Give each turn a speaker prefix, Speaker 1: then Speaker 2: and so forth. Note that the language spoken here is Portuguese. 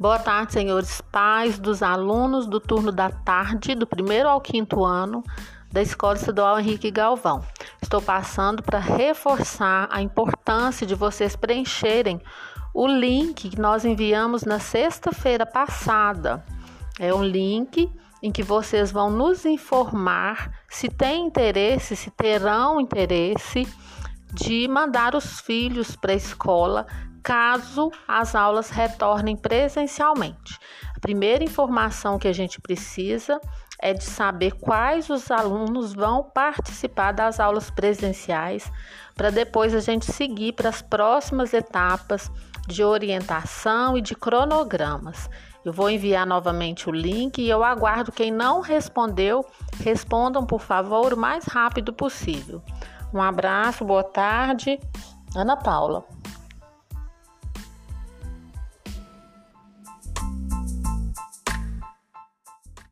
Speaker 1: Boa tarde, senhores pais dos alunos do turno da tarde, do primeiro ao quinto ano da Escola Estadual Henrique Galvão. Estou passando para reforçar a importância de vocês preencherem o link que nós enviamos na sexta-feira passada. É um link em que vocês vão nos informar se têm interesse, se terão interesse de mandar os filhos para a escola caso as aulas retornem presencialmente. A primeira informação que a gente precisa é de saber quais os alunos vão participar das aulas presenciais, para depois a gente seguir para as próximas etapas de orientação e de cronogramas. Eu vou enviar novamente o link e eu aguardo quem não respondeu, respondam por favor o mais rápido possível. Um abraço, boa tarde. Ana Paula.